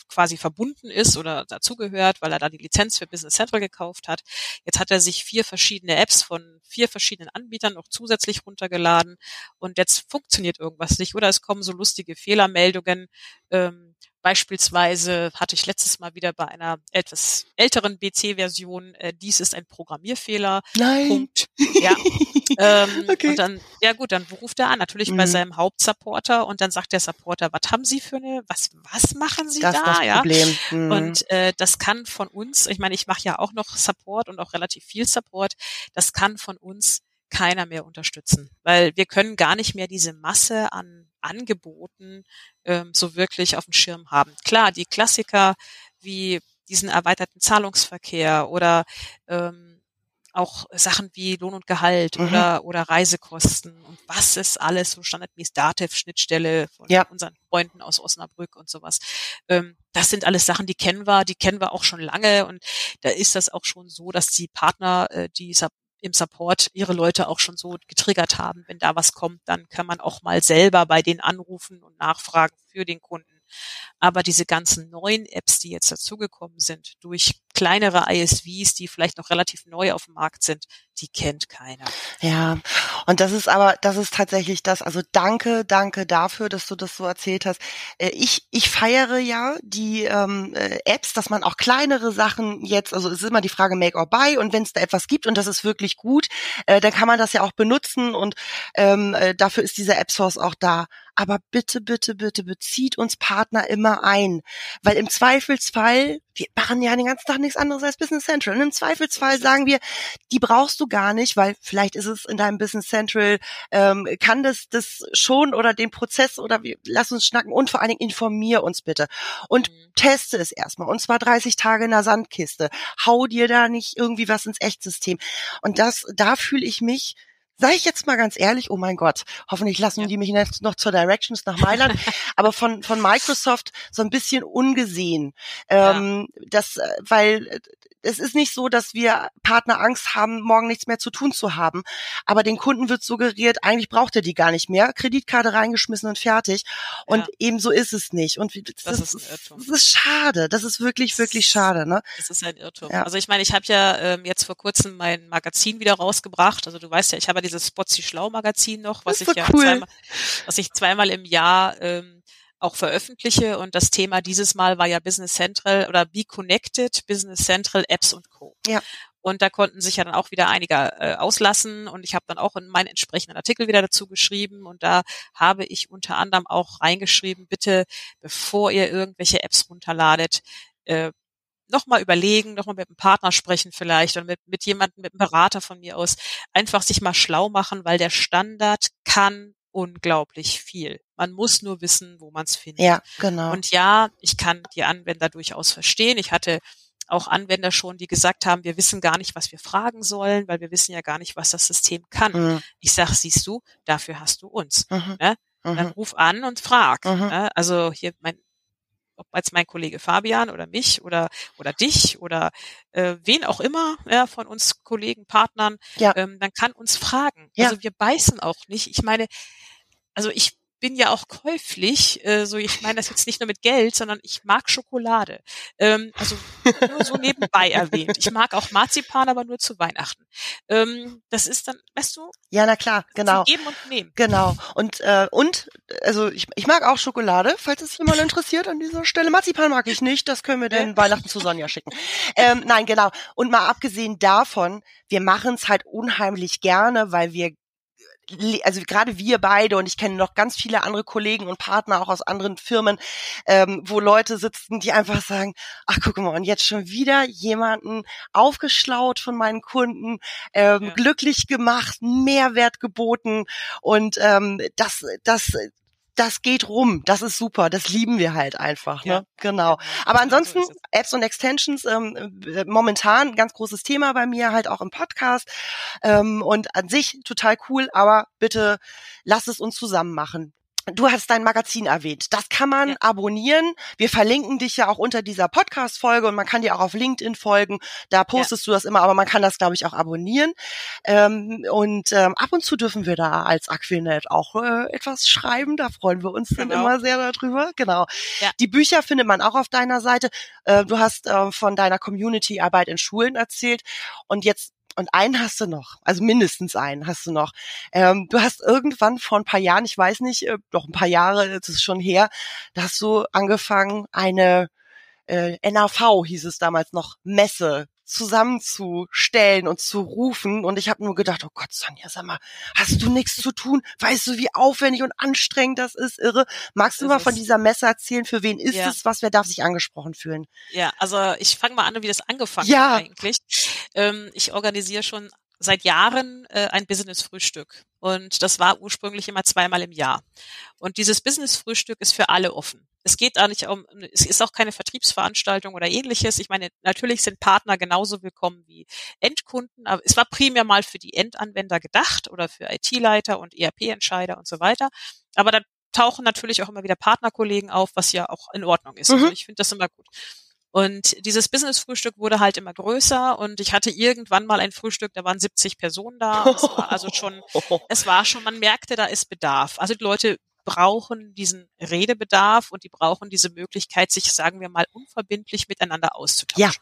quasi verbunden ist oder dazugehört, weil er da die Lizenz für Business Central gekauft hat. Jetzt hat er sich vier verschiedene Apps von vier verschiedenen Anbietern noch zusätzlich runtergeladen und jetzt funktioniert irgendwas nicht oder es kommen so lustige Fehlermeldungen. Ähm, Beispielsweise hatte ich letztes Mal wieder bei einer etwas älteren BC-Version, äh, dies ist ein Programmierfehler. Nein. Punkt. (laughs) Ja. ähm, okay. Und dann, ja gut, dann ruft er an, natürlich mhm. bei seinem Hauptsupporter und dann sagt der Supporter, was haben Sie für eine, was, was machen Sie das da? Ist das ja. Problem. Mhm. Und äh, das kann von uns, ich meine, ich mache ja auch noch Support und auch relativ viel Support, das kann von uns keiner mehr unterstützen, weil wir können gar nicht mehr diese Masse an Angeboten ähm, so wirklich auf dem Schirm haben. Klar, die Klassiker wie diesen erweiterten Zahlungsverkehr oder ähm, auch Sachen wie Lohn und Gehalt mhm. oder, oder Reisekosten und was ist alles so standardmäßig Datev-Schnittstelle von ja. unseren Freunden aus Osnabrück und sowas. Ähm, das sind alles Sachen, die kennen wir, die kennen wir auch schon lange und da ist das auch schon so, dass die Partner, äh, die im Support ihre Leute auch schon so getriggert haben. Wenn da was kommt, dann kann man auch mal selber bei denen anrufen und nachfragen für den Kunden. Aber diese ganzen neuen Apps, die jetzt dazugekommen sind, durch kleinere ISVs, die vielleicht noch relativ neu auf dem Markt sind, die kennt keiner. Ja, und das ist aber, das ist tatsächlich das. Also danke, danke dafür, dass du das so erzählt hast. Äh, ich, ich feiere ja die ähm, äh, Apps, dass man auch kleinere Sachen jetzt, also es ist immer die Frage Make or Buy und wenn es da etwas gibt und das ist wirklich gut, äh, dann kann man das ja auch benutzen und ähm, äh, dafür ist dieser App Source auch da. aber bitte, bitte, bitte bezieht uns Partner immer ein, weil im Zweifelsfall, wir machen ja den ganzen Tag nichts anderes als Business Central. Und im Zweifelsfall sagen wir, die brauchst du gar nicht, weil vielleicht ist es in deinem Business Central, ähm, kann das das schon oder den Prozess oder wir, lass uns schnacken und vor allen Dingen informier uns bitte und mhm. teste es erstmal und zwar 30 Tage in der Sandkiste. Hau dir da nicht irgendwie was ins Echtsystem. Und das, da fühle ich mich Sag ich jetzt mal ganz ehrlich, oh mein Gott, hoffentlich lassen die mich jetzt noch zur Directions nach Mailand, (laughs) aber von, von Microsoft so ein bisschen ungesehen. Ähm, ja. Das, äh, weil es ist nicht so, dass wir Partner Angst haben, morgen nichts mehr zu tun zu haben. Aber den Kunden wird suggeriert, eigentlich braucht er die gar nicht mehr. Kreditkarte reingeschmissen und fertig. Und ja. ebenso ist es nicht. Und das, das, ist ein Irrtum. Das ist schade. Das ist wirklich, wirklich schade. Ne? Das ist ein Irrtum. Ja. Also ich meine, ich habe ja ähm, jetzt vor kurzem mein Magazin wieder rausgebracht. Also du weißt ja, ich habe ja dieses Spotsy Schlau Magazin noch, was ich ja cool. zweimal, was ich zweimal im Jahr ähm, auch veröffentliche. Und das Thema dieses Mal war ja Business Central oder Be Connected, Business Central Apps und Co. Ja. Und da konnten sich ja dann auch wieder einige äh, auslassen. Und ich habe dann auch in meinen entsprechenden Artikel wieder dazu geschrieben. Und da habe ich unter anderem auch reingeschrieben, bitte, bevor ihr irgendwelche Apps runterladet, äh, nochmal überlegen, nochmal mit einem Partner sprechen vielleicht oder mit, mit jemandem, mit einem Berater von mir aus, einfach sich mal schlau machen, weil der Standard kann unglaublich viel. Man muss nur wissen, wo man es findet. Ja, genau. Und ja, ich kann die Anwender durchaus verstehen. Ich hatte auch Anwender schon, die gesagt haben, wir wissen gar nicht, was wir fragen sollen, weil wir wissen ja gar nicht, was das System kann. Mhm. Ich sag, siehst du, dafür hast du uns. Mhm. Ne? Dann mhm. ruf an und frag. Mhm. Ne? Also hier mein ob als mein Kollege Fabian oder mich oder oder dich oder äh, wen auch immer ja, von uns Kollegen, Partnern, ja. ähm, dann kann uns fragen. Ja. Also wir beißen auch nicht. Ich meine, also ich bin ja auch käuflich, äh, so ich meine das jetzt nicht nur mit Geld, sondern ich mag Schokolade. Ähm, also nur so nebenbei (laughs) erwähnt. Ich mag auch Marzipan, aber nur zu Weihnachten. Ähm, das ist dann, weißt du? Ja, na klar, genau. Geben und nehmen. Genau. Und äh, und also ich, ich mag auch Schokolade, falls es jemand (laughs) interessiert an dieser Stelle. Marzipan mag ich nicht, das können wir denn Weihnachten zu Sonja schicken. Ähm, nein, genau. Und mal abgesehen davon, wir machen es halt unheimlich gerne, weil wir also gerade wir beide und ich kenne noch ganz viele andere Kollegen und Partner auch aus anderen Firmen, ähm, wo Leute sitzen, die einfach sagen, ach guck mal, und jetzt schon wieder jemanden aufgeschlaut von meinen Kunden, ähm, ja. glücklich gemacht, Mehrwert geboten und ähm, das, das das geht rum, das ist super, das lieben wir halt einfach. Ne? Ja. Genau. Aber ansonsten Apps und Extensions ähm, äh, momentan ganz großes Thema bei mir, halt auch im Podcast ähm, und an sich total cool. Aber bitte lass es uns zusammen machen. Du hast dein Magazin erwähnt. Das kann man ja. abonnieren. Wir verlinken dich ja auch unter dieser Podcast-Folge und man kann dir auch auf LinkedIn folgen. Da postest ja. du das immer, aber man kann das, glaube ich, auch abonnieren. Ähm, und ähm, ab und zu dürfen wir da als Aquinet auch äh, etwas schreiben. Da freuen wir uns genau. dann immer sehr darüber. Genau. Ja. Die Bücher findet man auch auf deiner Seite. Äh, du hast äh, von deiner Community-Arbeit in Schulen erzählt. Und jetzt und einen hast du noch, also mindestens einen hast du noch. Ähm, du hast irgendwann vor ein paar Jahren, ich weiß nicht, äh, doch ein paar Jahre, das ist schon her, da hast du angefangen, eine äh, NAV hieß es damals noch, Messe zusammenzustellen und zu rufen. Und ich habe nur gedacht, oh Gott, Sonja, sag mal, hast du nichts zu tun? Weißt du, wie aufwendig und anstrengend das ist? Irre. Magst du ist mal von dieser Messe erzählen? Für wen ist ja. es? Was, wer darf sich angesprochen fühlen? Ja, also ich fange mal an, wie das angefangen ja. hat eigentlich. Ähm, ich organisiere schon seit Jahren äh, ein Business-Frühstück. Und das war ursprünglich immer zweimal im Jahr. Und dieses Business-Frühstück ist für alle offen. Es geht da nicht um, es ist auch keine Vertriebsveranstaltung oder ähnliches. Ich meine, natürlich sind Partner genauso willkommen wie Endkunden, aber es war primär mal für die Endanwender gedacht oder für IT-Leiter und ERP-Entscheider und so weiter. Aber da tauchen natürlich auch immer wieder Partnerkollegen auf, was ja auch in Ordnung ist. Also mhm. Also ich finde das immer gut. Und dieses Business-Frühstück wurde halt immer größer und ich hatte irgendwann mal ein Frühstück, da waren 70 Personen da. Es war also schon, (laughs) es war schon, man merkte, da ist Bedarf. Also die Leute brauchen diesen Redebedarf und die brauchen diese Möglichkeit, sich, sagen wir mal, unverbindlich miteinander auszutauschen. Ja.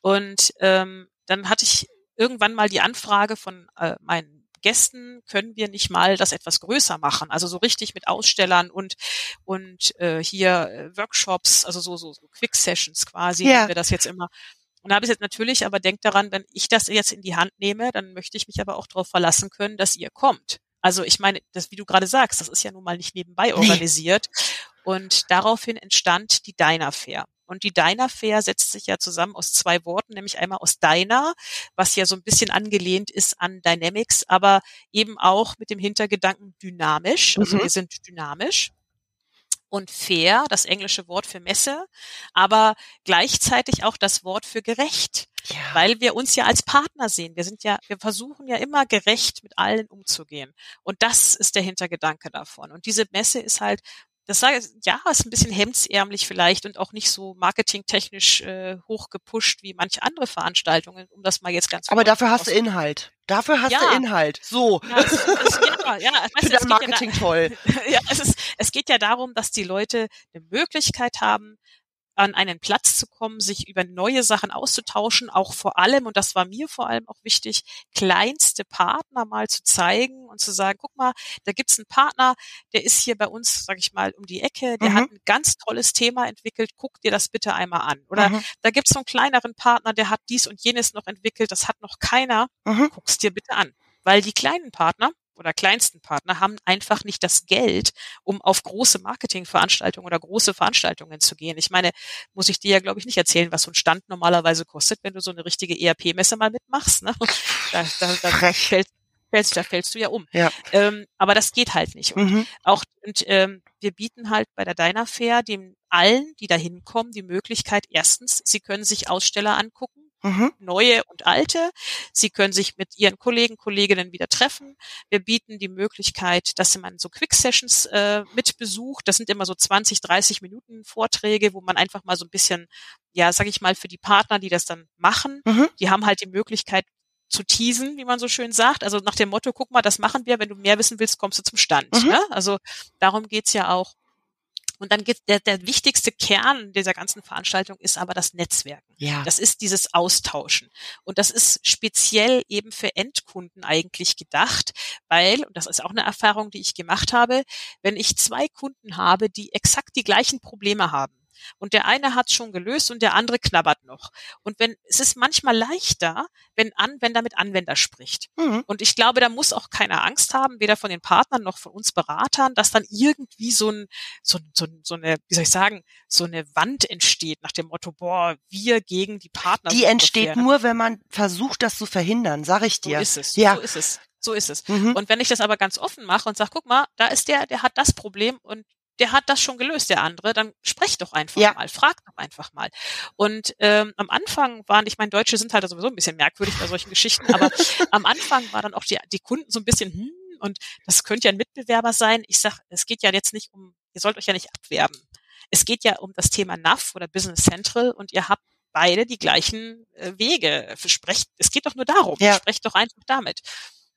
Und ähm, dann hatte ich irgendwann mal die Anfrage von äh, meinen Gästen können wir nicht mal das etwas größer machen, also so richtig mit Ausstellern und und äh, hier äh, Workshops, also so so, so Quick Sessions quasi, ja. wir das jetzt immer. Und da habe ich jetzt natürlich, aber denkt daran, wenn ich das jetzt in die Hand nehme, dann möchte ich mich aber auch darauf verlassen können, dass ihr kommt. Also ich meine, das, wie du gerade sagst, das ist ja nun mal nicht nebenbei organisiert. Und daraufhin entstand die Diner Fair. Und die Diner Fair setzt sich ja zusammen aus zwei Worten, nämlich einmal aus Diner, was ja so ein bisschen angelehnt ist an Dynamics, aber eben auch mit dem Hintergedanken dynamisch. Also mhm. wir sind dynamisch und fair, das englische Wort für Messe, aber gleichzeitig auch das Wort für gerecht. Ja. Weil wir uns ja als Partner sehen. Wir sind ja, wir versuchen ja immer gerecht mit allen umzugehen. Und das ist der Hintergedanke davon. Und diese Messe ist halt das sage ja, ist ein bisschen hemdsärmlich vielleicht und auch nicht so marketingtechnisch äh, hochgepusht wie manche andere Veranstaltungen, um das mal jetzt ganz Aber dafür hast du Inhalt. Dafür hast ja. du Inhalt. So. Ja, es, es, ja, ja, (laughs) weißt du, Marketing ja da, toll. (laughs) ja, es ist, es geht ja darum, dass die Leute eine Möglichkeit haben, an einen Platz zu kommen, sich über neue Sachen auszutauschen, auch vor allem, und das war mir vor allem auch wichtig, kleinste Partner mal zu zeigen und zu sagen, guck mal, da gibt's einen Partner, der ist hier bei uns, sag ich mal, um die Ecke, der mhm. hat ein ganz tolles Thema entwickelt, guck dir das bitte einmal an. Oder mhm. da gibt's so einen kleineren Partner, der hat dies und jenes noch entwickelt, das hat noch keiner, mhm. guck's dir bitte an. Weil die kleinen Partner, oder kleinsten Partner haben einfach nicht das Geld, um auf große Marketingveranstaltungen oder große Veranstaltungen zu gehen. Ich meine, muss ich dir ja, glaube ich, nicht erzählen, was so ein Stand normalerweise kostet, wenn du so eine richtige ERP-Messe mal mitmachst. Ne? Da, da, da, fällt, fällst, da fällst du ja um. Ja. Ähm, aber das geht halt nicht. Und mhm. auch und ähm, wir bieten halt bei der Diner Fair dem allen, die da hinkommen, die Möglichkeit, erstens, sie können sich Aussteller angucken, Mhm. neue und alte. Sie können sich mit ihren Kollegen, Kolleginnen wieder treffen. Wir bieten die Möglichkeit, dass man so Quick Sessions äh, mit besucht. Das sind immer so 20, 30 Minuten Vorträge, wo man einfach mal so ein bisschen, ja, sag ich mal, für die Partner, die das dann machen, mhm. die haben halt die Möglichkeit, zu teasen, wie man so schön sagt. Also nach dem Motto, guck mal, das machen wir, wenn du mehr wissen willst, kommst du zum Stand. Mhm. Ne? Also darum geht's ja auch. Und dann geht der, der wichtigste Kern dieser ganzen Veranstaltung ist aber das Netzwerken. Ja. Das ist dieses Austauschen. Und das ist speziell eben für Endkunden eigentlich gedacht, weil, und das ist auch eine Erfahrung, die ich gemacht habe, wenn ich zwei Kunden habe, die exakt die gleichen Probleme haben, und der eine hat schon gelöst und der andere knabbert noch. Und wenn es ist manchmal leichter, wenn Anwender mit Anwender spricht. Mhm. Und ich glaube, da muss auch keiner Angst haben, weder von den Partnern noch von uns Beratern, dass dann irgendwie so ein so, so, so eine, wie soll ich sagen, so eine Wand entsteht nach dem Motto, boah, wir gegen die Partner. Die entsteht nur, wenn man versucht, das zu verhindern, sag ich dir. So ist es. Ja. So ist es. So ist es. Mhm. Und wenn ich das aber ganz offen mache und sage, guck mal, da ist der, der hat das Problem und der hat das schon gelöst, der andere, dann sprech doch einfach ja. mal, frag doch einfach mal. Und ähm, am Anfang waren, ich meine, Deutsche sind halt sowieso ein bisschen merkwürdig bei solchen Geschichten, aber (laughs) am Anfang war dann auch die, die Kunden so ein bisschen, hm, und das könnte ja ein Mitbewerber sein. Ich sag, es geht ja jetzt nicht um, ihr sollt euch ja nicht abwerben. Es geht ja um das Thema NAV oder Business Central und ihr habt beide die gleichen äh, Wege. Sprecht, es geht doch nur darum. Ja. Sprecht doch einfach damit.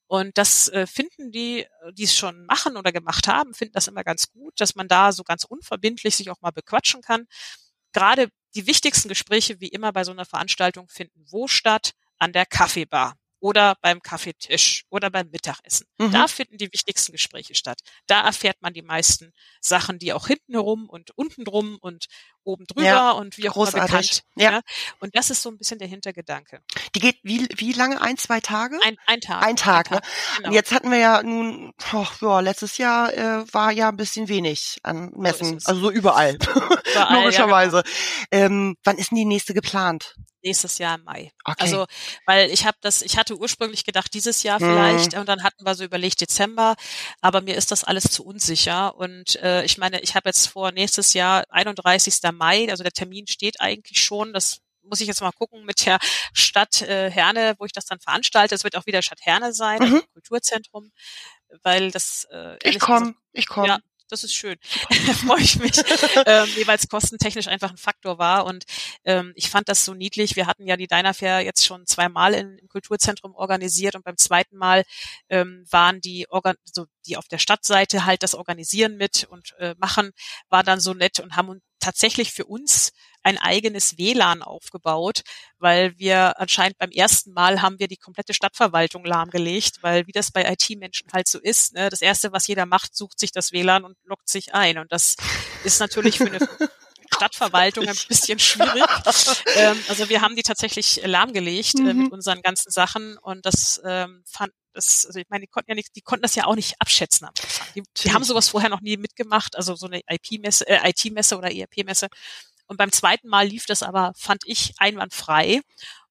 Und das äh, finden die, äh, die es schon machen oder gemacht haben, finden das immer ganz gut, dass man da so ganz unverbindlich sich auch mal bequatschen kann. Gerade die wichtigsten Gespräche, wie immer bei so einer Veranstaltung, finden wo statt? An der Kaffeebar oder beim Kaffeetisch oder beim Mittagessen. Mhm. Da finden die wichtigsten Gespräche statt. Da erfährt man die meisten Sachen, die auch hinten herum und unten drum und oben drüber ja, und wie auch großartig. immer bekannt. Ja. ja. Und das ist so ein bisschen der Hintergedanke. Die geht wie, wie lange? Ein, zwei Tage? Ein, ein Tag. Ein Tag, ein Tag ne? Genau. Jetzt hatten wir ja nun, oh, ja, letztes Jahr äh, war ja ein bisschen wenig an Messen, so also so überall. (laughs) (laughs) überall Logischerweise. Ja, genau. ähm, wann ist denn die nächste geplant? nächstes Jahr im Mai. Okay. Also, weil ich habe das, ich hatte ursprünglich gedacht, dieses Jahr vielleicht, mhm. und dann hatten wir so überlegt Dezember, aber mir ist das alles zu unsicher. Und äh, ich meine, ich habe jetzt vor nächstes Jahr 31. Mai, also der Termin steht eigentlich schon, das muss ich jetzt mal gucken mit der Stadt äh, Herne, wo ich das dann veranstalte. Es wird auch wieder Stadt Herne sein, mhm. also Kulturzentrum, weil das äh, ich komme, ich komme. Ja, das ist schön. (laughs) Freue ich mich. ähm, jeweils kostentechnisch einfach ein Faktor war. Und ähm, ich fand das so niedlich. Wir hatten ja die Diner Fair jetzt schon zweimal in, im Kulturzentrum organisiert und beim zweiten Mal ähm, waren die, Organ so die auf der Stadtseite halt das Organisieren mit und äh, machen, war dann so nett und haben tatsächlich für uns ein eigenes WLAN aufgebaut, weil wir anscheinend beim ersten Mal haben wir die komplette Stadtverwaltung lahmgelegt, weil wie das bei IT-Menschen halt so ist, ne, das erste, was jeder macht, sucht sich das WLAN und lockt sich ein. Und das ist natürlich für eine Stadtverwaltung ein bisschen schwierig. (laughs) ähm, also wir haben die tatsächlich lahmgelegt mhm. äh, mit mhm. unseren ganzen Sachen und das ähm, fand das, also ich meine, die konnten ja nicht, die konnten das ja auch nicht abschätzen am Anfang. Die, die haben sowas vorher noch nie mitgemacht, also so eine IP-Messe, äh, IT-Messe oder ERP-Messe. Und beim zweiten Mal lief das aber, fand ich, einwandfrei.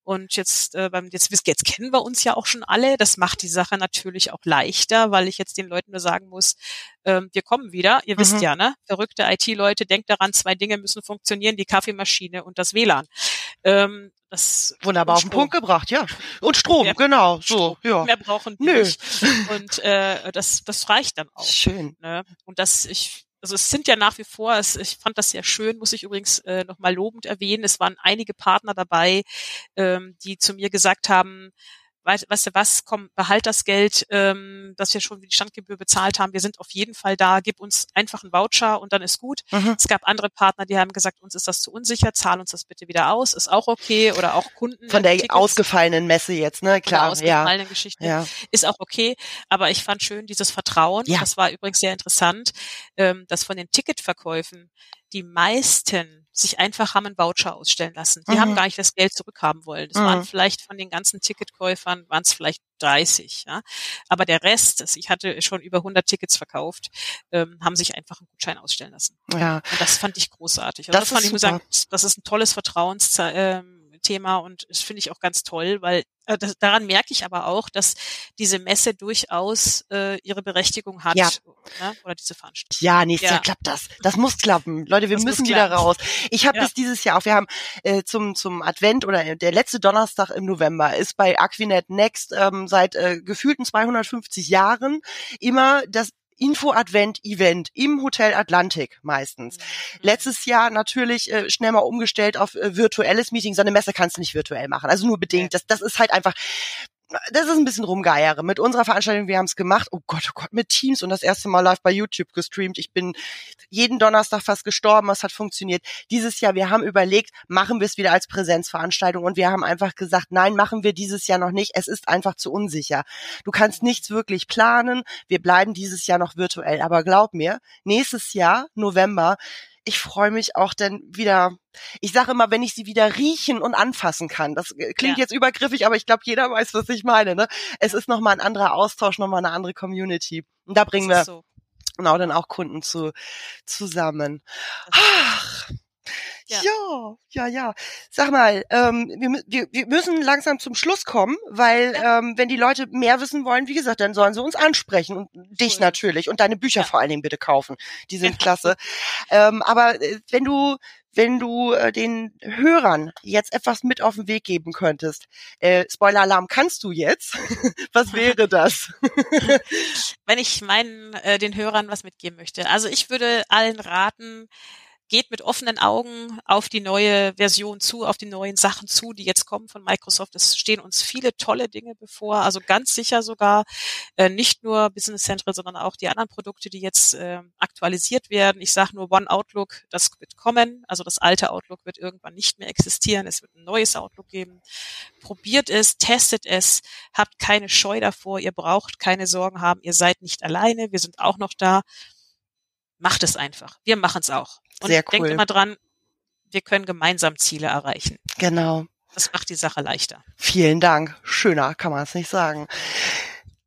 Und jetzt, äh, beim, jetzt, jetzt kennen wir uns ja auch schon alle. Das macht die Sache natürlich auch leichter, weil ich jetzt den Leuten nur sagen muss, ähm, wir kommen wieder. Ihr mhm. wisst ja, ne? Verrückte IT-Leute, denkt daran, zwei Dinge müssen funktionieren, die Kaffeemaschine und das WLAN. Ähm, das Wunderbar auf den Punkt gebracht, ja. Und Strom, mehr, genau. So, Strom, ja. Mehr brauchen wir nicht. Und äh, das, das reicht dann (laughs) auch. Schön. Ne? Und das, ich also es sind ja nach wie vor, es, ich fand das sehr schön, muss ich übrigens äh, nochmal lobend erwähnen. Es waren einige Partner dabei, ähm, die zu mir gesagt haben, weißt du was, komm, behalt das Geld, ähm, das wir schon wie die Standgebühr bezahlt haben. Wir sind auf jeden Fall da, gib uns einfach einen Voucher und dann ist gut. Mhm. Es gab andere Partner, die haben gesagt, uns ist das zu unsicher, zahl uns das bitte wieder aus, ist auch okay. Oder auch Kunden. Von der Tickets. ausgefallenen Messe jetzt, ne? Klar. Ausgefallenen ja. Geschichte. Ja. Ist auch okay. Aber ich fand schön dieses Vertrauen. Ja. Das war übrigens sehr interessant, ähm, dass von den Ticketverkäufen die meisten sich einfach haben einen Voucher ausstellen lassen. Die mhm. haben gar nicht das Geld zurückhaben wollen. Das mhm. waren vielleicht von den ganzen Ticketkäufern, waren es vielleicht 30. Ja? Aber der Rest, ich hatte schon über 100 Tickets verkauft, ähm, haben sich einfach einen Gutschein ausstellen lassen. Ja. Und das fand ich großartig. Also das, das fand ich, muss sagen, das ist ein tolles Vertrauens, ähm, Thema und das finde ich auch ganz toll, weil äh, das, daran merke ich aber auch, dass diese Messe durchaus äh, ihre Berechtigung hat ja. ne? oder diese Veranstaltung. Ja, nächstes ja. Jahr klappt das. Das muss klappen. Leute, wir das müssen wieder raus. Ich habe ja. bis dieses Jahr auch, wir haben äh, zum, zum Advent oder der letzte Donnerstag im November ist bei Aquinet Next ähm, seit äh, gefühlten 250 Jahren immer das Info-Advent-Event im Hotel Atlantik meistens. Mhm. Letztes Jahr natürlich äh, schnell mal umgestellt auf äh, virtuelles Meeting. So eine Messe kannst du nicht virtuell machen, also nur bedingt. Das, das ist halt einfach das ist ein bisschen rumgeiere. Mit unserer Veranstaltung, wir haben es gemacht, oh Gott, oh Gott, mit Teams und das erste Mal live bei YouTube gestreamt. Ich bin jeden Donnerstag fast gestorben, es hat funktioniert. Dieses Jahr, wir haben überlegt, machen wir es wieder als Präsenzveranstaltung und wir haben einfach gesagt, nein, machen wir dieses Jahr noch nicht. Es ist einfach zu unsicher. Du kannst nichts wirklich planen. Wir bleiben dieses Jahr noch virtuell. Aber glaub mir, nächstes Jahr, November, ich freue mich auch dann wieder. Ich sage immer, wenn ich sie wieder riechen und anfassen kann. Das klingt ja. jetzt übergriffig, aber ich glaube, jeder weiß, was ich meine. Ne? Es ist nochmal ein anderer Austausch, nochmal eine andere Community. Und da bringen wir so. genau dann auch Kunden zu, zusammen. Ach, ja. ja, ja, ja. Sag mal, ähm, wir, wir, wir müssen langsam zum Schluss kommen, weil ja. ähm, wenn die Leute mehr wissen wollen, wie gesagt, dann sollen sie uns ansprechen und cool. dich natürlich und deine Bücher ja. vor allen Dingen bitte kaufen. Die sind klasse. ähm, aber äh, wenn du wenn du äh, den Hörern jetzt etwas mit auf den Weg geben könntest. Äh, Spoiler-Alarm kannst du jetzt. (laughs) was wäre das? (laughs) wenn ich meinen äh, den Hörern was mitgeben möchte. Also ich würde allen raten, geht mit offenen Augen auf die neue Version zu, auf die neuen Sachen zu, die jetzt kommen von Microsoft. Es stehen uns viele tolle Dinge bevor, also ganz sicher sogar äh, nicht nur Business Central, sondern auch die anderen Produkte, die jetzt äh, aktualisiert werden. Ich sage nur One Outlook, das wird kommen. Also das alte Outlook wird irgendwann nicht mehr existieren. Es wird ein neues Outlook geben. Probiert es, testet es, habt keine Scheu davor. Ihr braucht keine Sorgen haben. Ihr seid nicht alleine. Wir sind auch noch da macht es einfach. Wir machen es auch. Und Sehr cool. denkt immer dran, wir können gemeinsam Ziele erreichen. Genau. Das macht die Sache leichter. Vielen Dank. Schöner kann man es nicht sagen.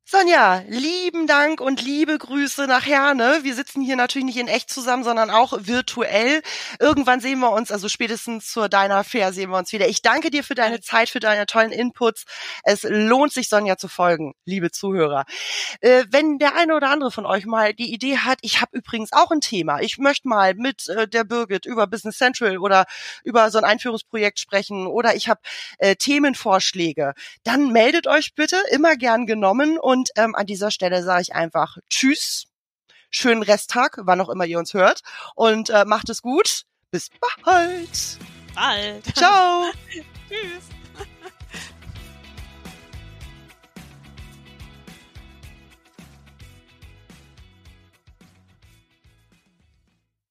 Sonja, lieben Dank und liebe Grüße nach Herne. Wir sitzen hier natürlich nicht in echt zusammen, sondern auch virtuell. Irgendwann sehen wir uns, also spätestens zur Deiner Fair sehen wir uns wieder. Ich danke dir für deine Zeit, für deine tollen Inputs. Es lohnt sich, Sonja zu folgen, liebe Zuhörer. Äh, wenn der eine oder andere von euch mal die Idee hat, ich habe übrigens auch ein Thema. Ich möchte mal mit äh, der Birgit über Business Central oder über so ein Einführungsprojekt sprechen oder ich habe äh, Themenvorschläge, dann meldet euch bitte, immer gern genommen und und ähm, an dieser Stelle sage ich einfach Tschüss, schönen Resttag, wann auch immer ihr uns hört. Und äh, macht es gut. Bis bald. Bald. Ciao. (laughs) Tschüss.